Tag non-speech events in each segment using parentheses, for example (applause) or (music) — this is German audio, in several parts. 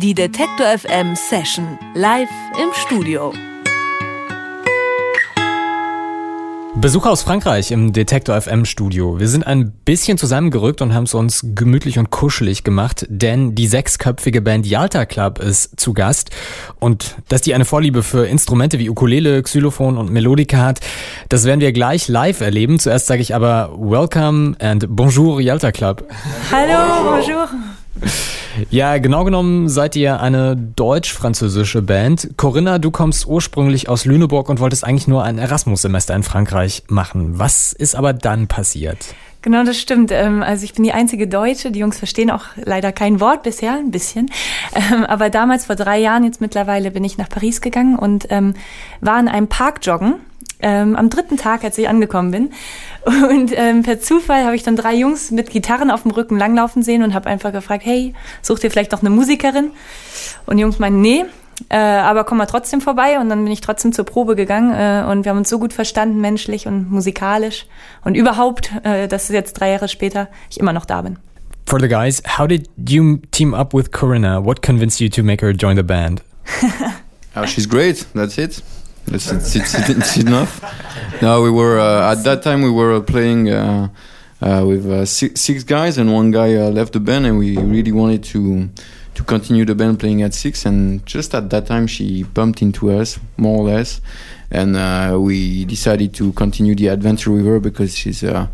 Die Detektor FM Session live im Studio. Besuch aus Frankreich im Detektor FM Studio. Wir sind ein bisschen zusammengerückt und haben es uns gemütlich und kuschelig gemacht, denn die sechsköpfige Band Yalta Club ist zu Gast. Und dass die eine Vorliebe für Instrumente wie Ukulele, Xylophon und Melodika hat, das werden wir gleich live erleben. Zuerst sage ich aber Welcome and Bonjour Yalta Club. Hallo, bonjour. Ja, genau genommen seid ihr eine deutsch-französische Band. Corinna, du kommst ursprünglich aus Lüneburg und wolltest eigentlich nur ein Erasmus-Semester in Frankreich machen. Was ist aber dann passiert? Genau, das stimmt. Ähm, also ich bin die einzige Deutsche. Die Jungs verstehen auch leider kein Wort bisher, ein bisschen. Ähm, aber damals, vor drei Jahren jetzt mittlerweile, bin ich nach Paris gegangen und ähm, war in einem Park joggen ähm, am dritten Tag, als ich angekommen bin. Und ähm, per Zufall habe ich dann drei Jungs mit Gitarren auf dem Rücken langlaufen sehen und habe einfach gefragt, hey, sucht ihr vielleicht noch eine Musikerin? Und die Jungs meinen, nee, äh, aber komm mal trotzdem vorbei. Und dann bin ich trotzdem zur Probe gegangen äh, und wir haben uns so gut verstanden, menschlich und musikalisch. Und überhaupt, äh, dass jetzt drei Jahre später ich immer noch da bin. For the guys, how did you team up with Corinna? What convinced you to make her join the band? (laughs) oh, she's great. That's it. Enough. No, we were uh, at that time we were playing uh, uh, with uh, six, six, guys, and one guy uh, left the band, and we really wanted to to continue the band playing at six. And just at that time, she bumped into us more or less, and uh, we decided to continue the adventure with her because she's a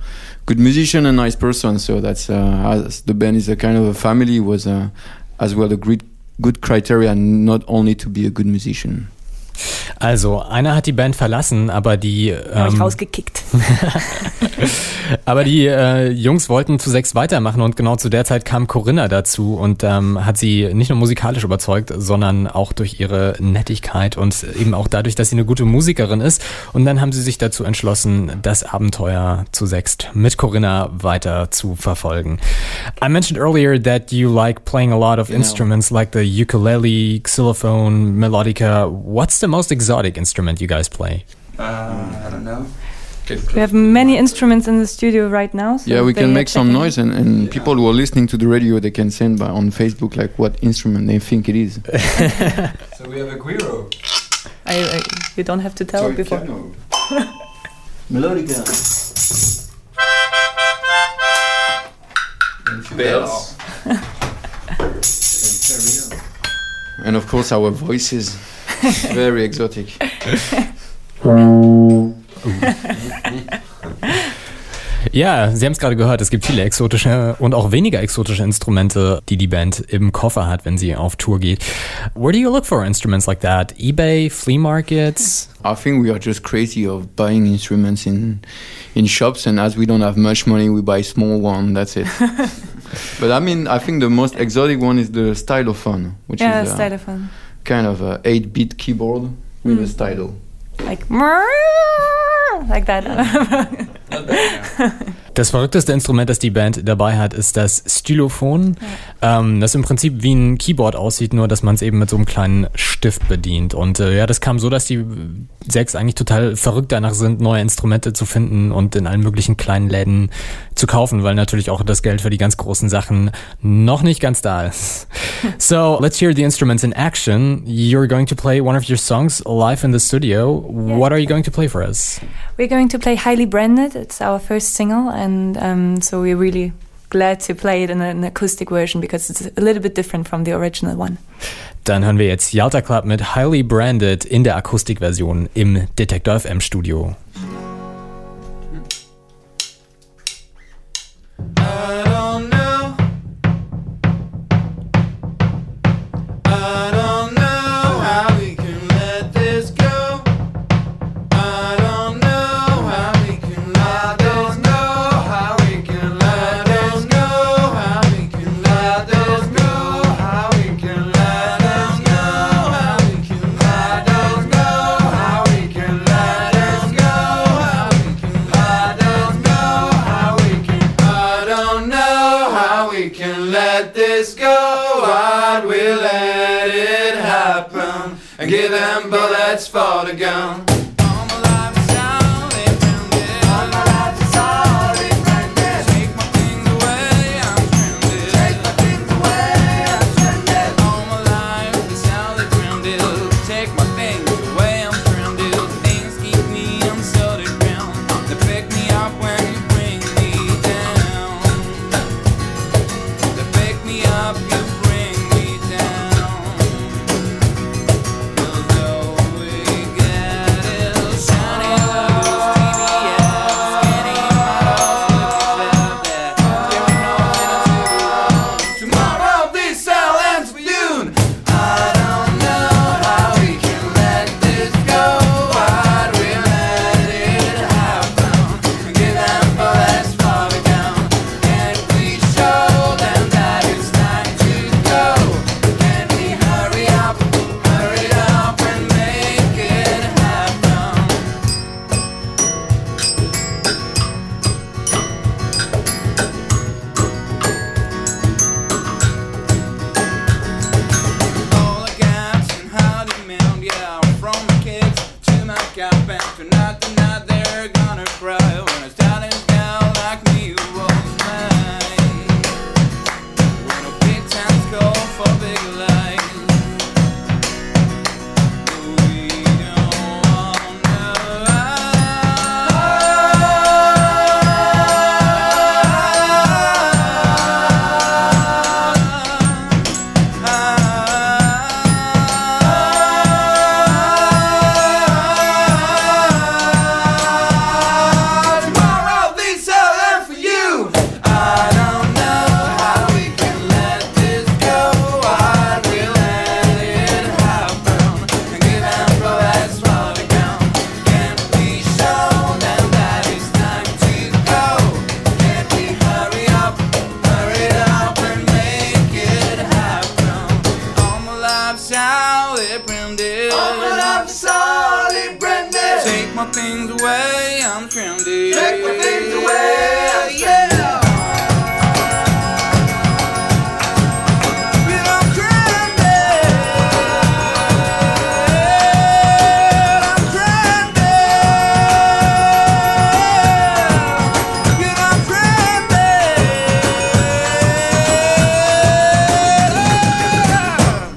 good musician and nice person. So that's the band is a kind of a family was as well a great good criteria, not only to be a good musician. Also, einer hat die Band verlassen, aber die. Ähm, ich rausgekickt. (laughs) aber die äh, Jungs wollten zu sechs weitermachen und genau zu der Zeit kam Corinna dazu und ähm, hat sie nicht nur musikalisch überzeugt, sondern auch durch ihre Nettigkeit und eben auch dadurch, dass sie eine gute Musikerin ist. Und dann haben sie sich dazu entschlossen, das Abenteuer zu sechst mit Corinna weiter zu verfolgen. I mentioned earlier that you like playing a lot of genau. instruments like the ukulele, xylophone, melodica. What's the most exotic instrument you guys play? Uh, I don't know. We have many instruments in the studio right now. So yeah, we can make some noise, and, and yeah. people who are listening to the radio, they can send by on Facebook like what instrument they think it is. (laughs) so we have a guiro. I, I, you don't have to tell so before. (laughs) Melodica. Bells. and of course our voices. Very exotic. Ja, Sie haben es gerade gehört, es gibt viele exotische und auch weniger exotische Instrumente, die die Band im Koffer hat, wenn sie auf Tour geht. Where do you look for instruments like that? eBay, flea markets? I think we are just crazy of buying instruments in in shops and as we don't have much money we buy small one, that's it. (laughs) but I mean, I think the most exotic one is the stylophone, which yeah, is uh, stylophone. Kind of a 8-bit keyboard with mm. a stylo. Like like that. (laughs) Das verrückteste Instrument, das die Band dabei hat, ist das Stylophon. Ja. Ähm, das im Prinzip wie ein Keyboard aussieht, nur dass man es eben mit so einem kleinen Stift bedient. Und äh, ja, das kam so, dass die sechs eigentlich total verrückt danach sind, neue Instrumente zu finden und in allen möglichen kleinen Läden zu kaufen, weil natürlich auch das Geld für die ganz großen Sachen noch nicht ganz da ist. (laughs) so, let's hear the instruments in action. You're going to play one of your songs live in the studio. Yeah. What are you going to play for us? We're going to play Highly Branded. It's our first single and um, so we're really glad to play it in an acoustic version because it's a little bit different from the original one. Dann hören wir jetzt Yalta Club mit Highly Branded in der Akustikversion im Detektor FM Studio. And give them bullets for the gun.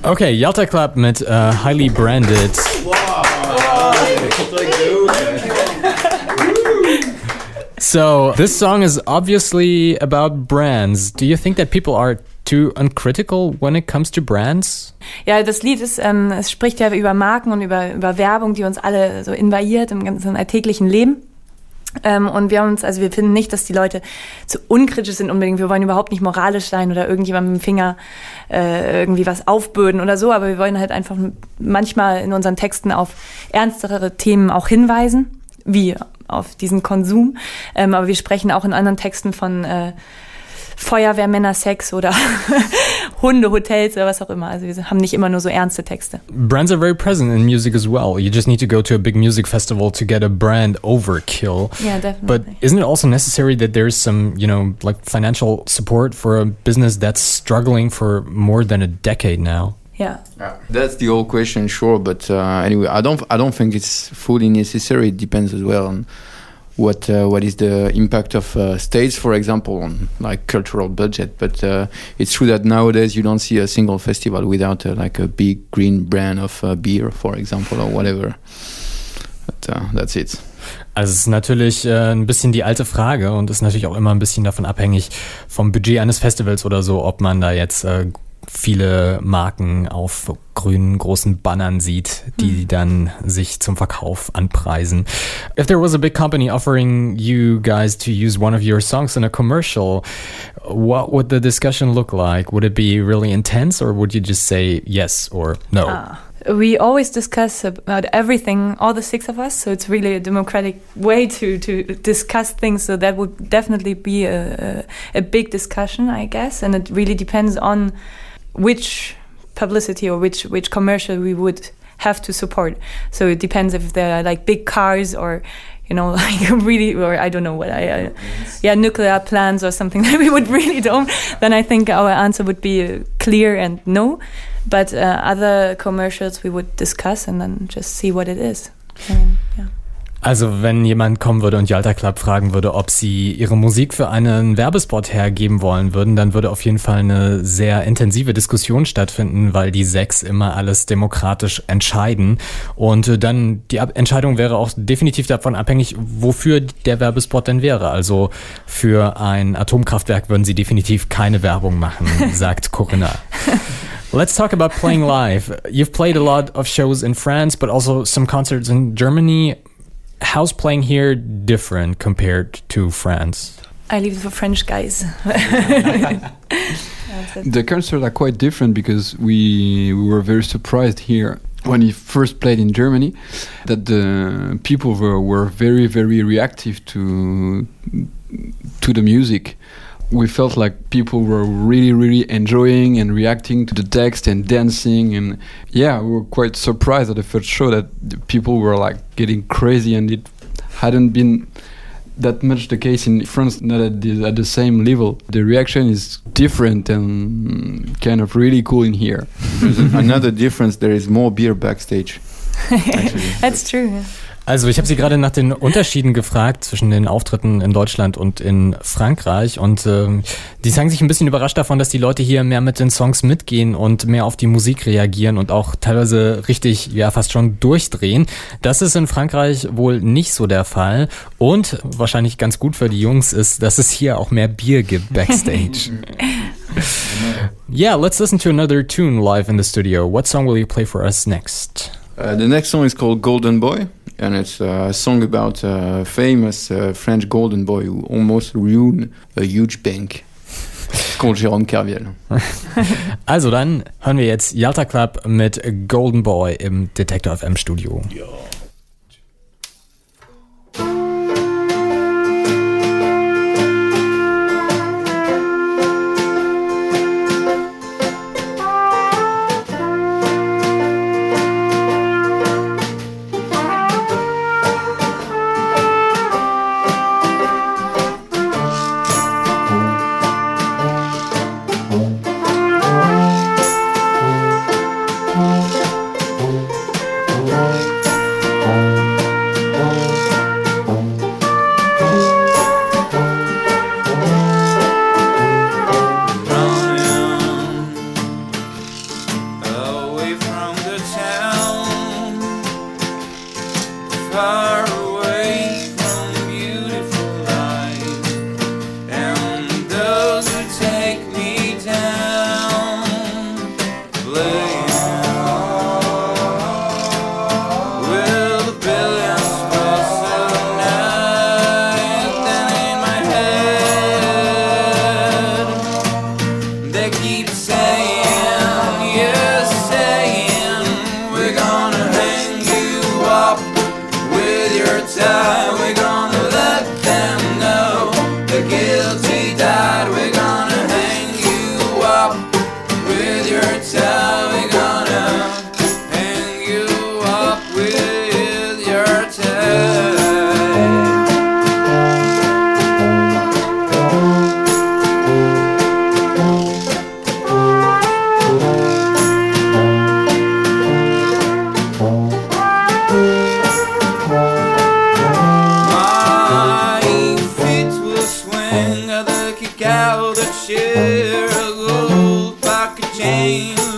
Okay, Yalta Club mit äh, Highly Branded. So, this song is obviously about brands. Do you think that people are too uncritical when it comes to brands? Ja, das Lied ist, ähm, es spricht ja über Marken und über, über Werbung, die uns alle so invadiert im ganzen alltäglichen Leben. Ähm, und wir haben uns, also wir finden nicht, dass die Leute zu unkritisch sind unbedingt. Wir wollen überhaupt nicht moralisch sein oder irgendjemandem mit dem Finger äh, irgendwie was aufbürden oder so, aber wir wollen halt einfach manchmal in unseren Texten auf ernstere Themen auch hinweisen, wie auf diesen Konsum. Ähm, aber wir sprechen auch in anderen Texten von äh, Feuerwehr, Männer, Sex oder (laughs) Hunde, Hotels oder was auch immer. Also wir haben nicht immer nur so ernste Texte. Brands are very present in music as well. You just need to go to a big music festival to get a brand overkill. Yeah, definitely. But isn't it also necessary that there's some, you know, like financial support for a business that's struggling for more than a decade now? Ja. That's the old question, sure. But uh, anyway, I don't, I don't think it's fully necessary. It depends as well on what, uh, what is the impact of uh, states, for example, on like cultural budget. But uh, it's true that nowadays you don't see a single festival without uh, like a big green brand of uh, beer, for example, or whatever. But uh, that's it. Also es ist natürlich äh, ein bisschen die alte Frage und ist natürlich auch immer ein bisschen davon abhängig vom Budget eines Festivals oder so, ob man da jetzt äh, viele Marken auf grünen großen Bannern sieht, die dann sich zum Verkauf anpreisen. If there was a big company offering you guys to use one of your songs in a commercial, what would the discussion look like? Would it be really intense or would you just say yes or no? Ah. We always discuss about everything, all the six of us. So it's really a democratic way to, to discuss things. So that would definitely be a, a, a big discussion, I guess. And it really depends on which publicity or which, which commercial we would have to support. So it depends if they're like big cars or you know, (laughs) like really, or I don't know what I, I yeah, nuclear plants or something (laughs) that we would really don't, then I think our answer would be uh, clear and no. But uh, other commercials we would discuss and then just see what it is. I mean, yeah. Also wenn jemand kommen würde und Yalta Club fragen würde, ob sie ihre Musik für einen Werbespot hergeben wollen würden, dann würde auf jeden Fall eine sehr intensive Diskussion stattfinden, weil die sechs immer alles demokratisch entscheiden. Und äh, dann die Entscheidung wäre auch definitiv davon abhängig, wofür der Werbespot denn wäre. Also für ein Atomkraftwerk würden sie definitiv keine Werbung machen, (laughs) sagt Corinna. Let's talk about playing live. You've played a lot of shows in France, but also some concerts in Germany. How's playing here different compared to France? I live it for French guys. (laughs) The concerts are quite different because we, we were very surprised here when he first played in Germany that the people were, were very very reactive to to the music. We felt like people were really really enjoying and reacting to the text and dancing and yeah, we were quite surprised at the first show that the people were like getting crazy and it hadn't been that much the case in France, not at the, at the same level. The reaction is different and kind of really cool in here. There's another difference. There is more beer backstage. (laughs) That's true. yeah. Also ich habe Sie gerade nach den Unterschieden gefragt zwischen den Auftritten in Deutschland und in Frankreich und ähm, die zeigen sich ein bisschen überrascht davon, dass die Leute hier mehr mit den Songs mitgehen und mehr auf die Musik reagieren und auch teilweise richtig, ja fast schon durchdrehen. Das ist in Frankreich wohl nicht so der Fall und wahrscheinlich ganz gut für die Jungs ist, dass es hier auch mehr Bier gibt backstage. (laughs) yeah, let's listen to another tune live in the studio. What song will you play for us next? Uh, the next song is called Golden Boy, and it's a song about a famous uh, French golden boy who almost ruined a huge bank. It's (laughs) called Jérôme Kerviel. (laughs) Also dann hören wir jetzt Yalta Club mit Golden Boy im Detektor FM Studio. Golden cow that share a gold pocket chain.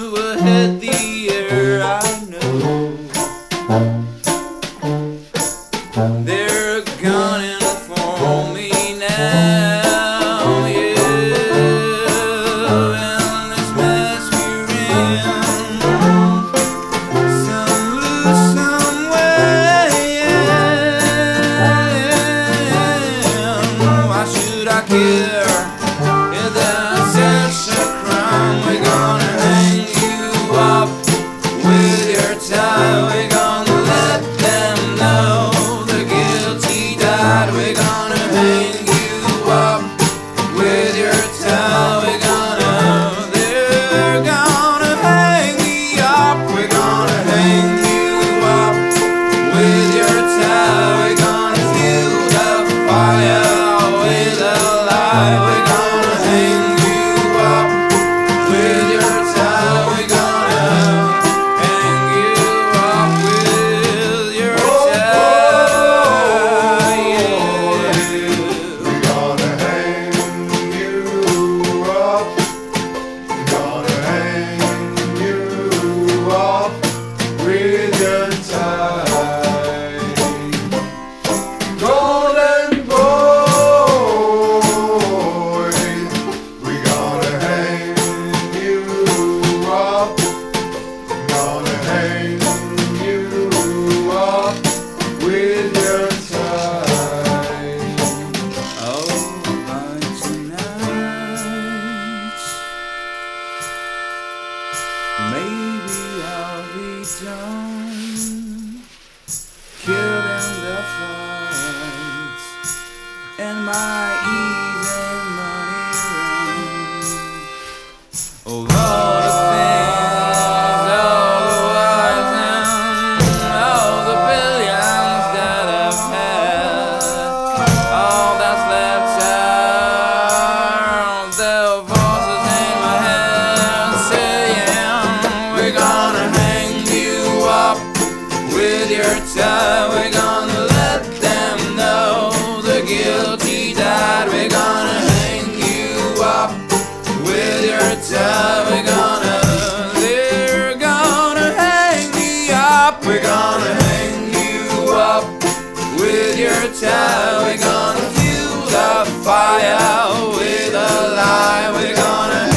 time. We're gonna fuel the fire with a lie. We're gonna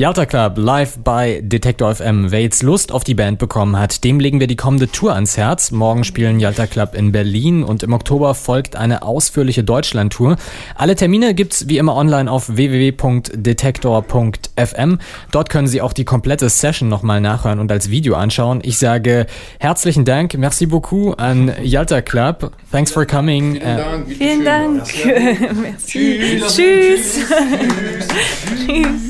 Yalta Club live bei Detektor FM. Wer jetzt Lust auf die Band bekommen hat, dem legen wir die kommende Tour ans Herz. Morgen spielen Yalta Club in Berlin und im Oktober folgt eine ausführliche Deutschland-Tour. Alle Termine gibt's wie immer online auf www.detektor.fm. Dort können Sie auch die komplette Session nochmal nachhören und als Video anschauen. Ich sage herzlichen Dank, merci beaucoup an Yalta Club. Thanks for coming. Äh, Vielen Dank. (laughs) Merci. Tschüss. (laughs)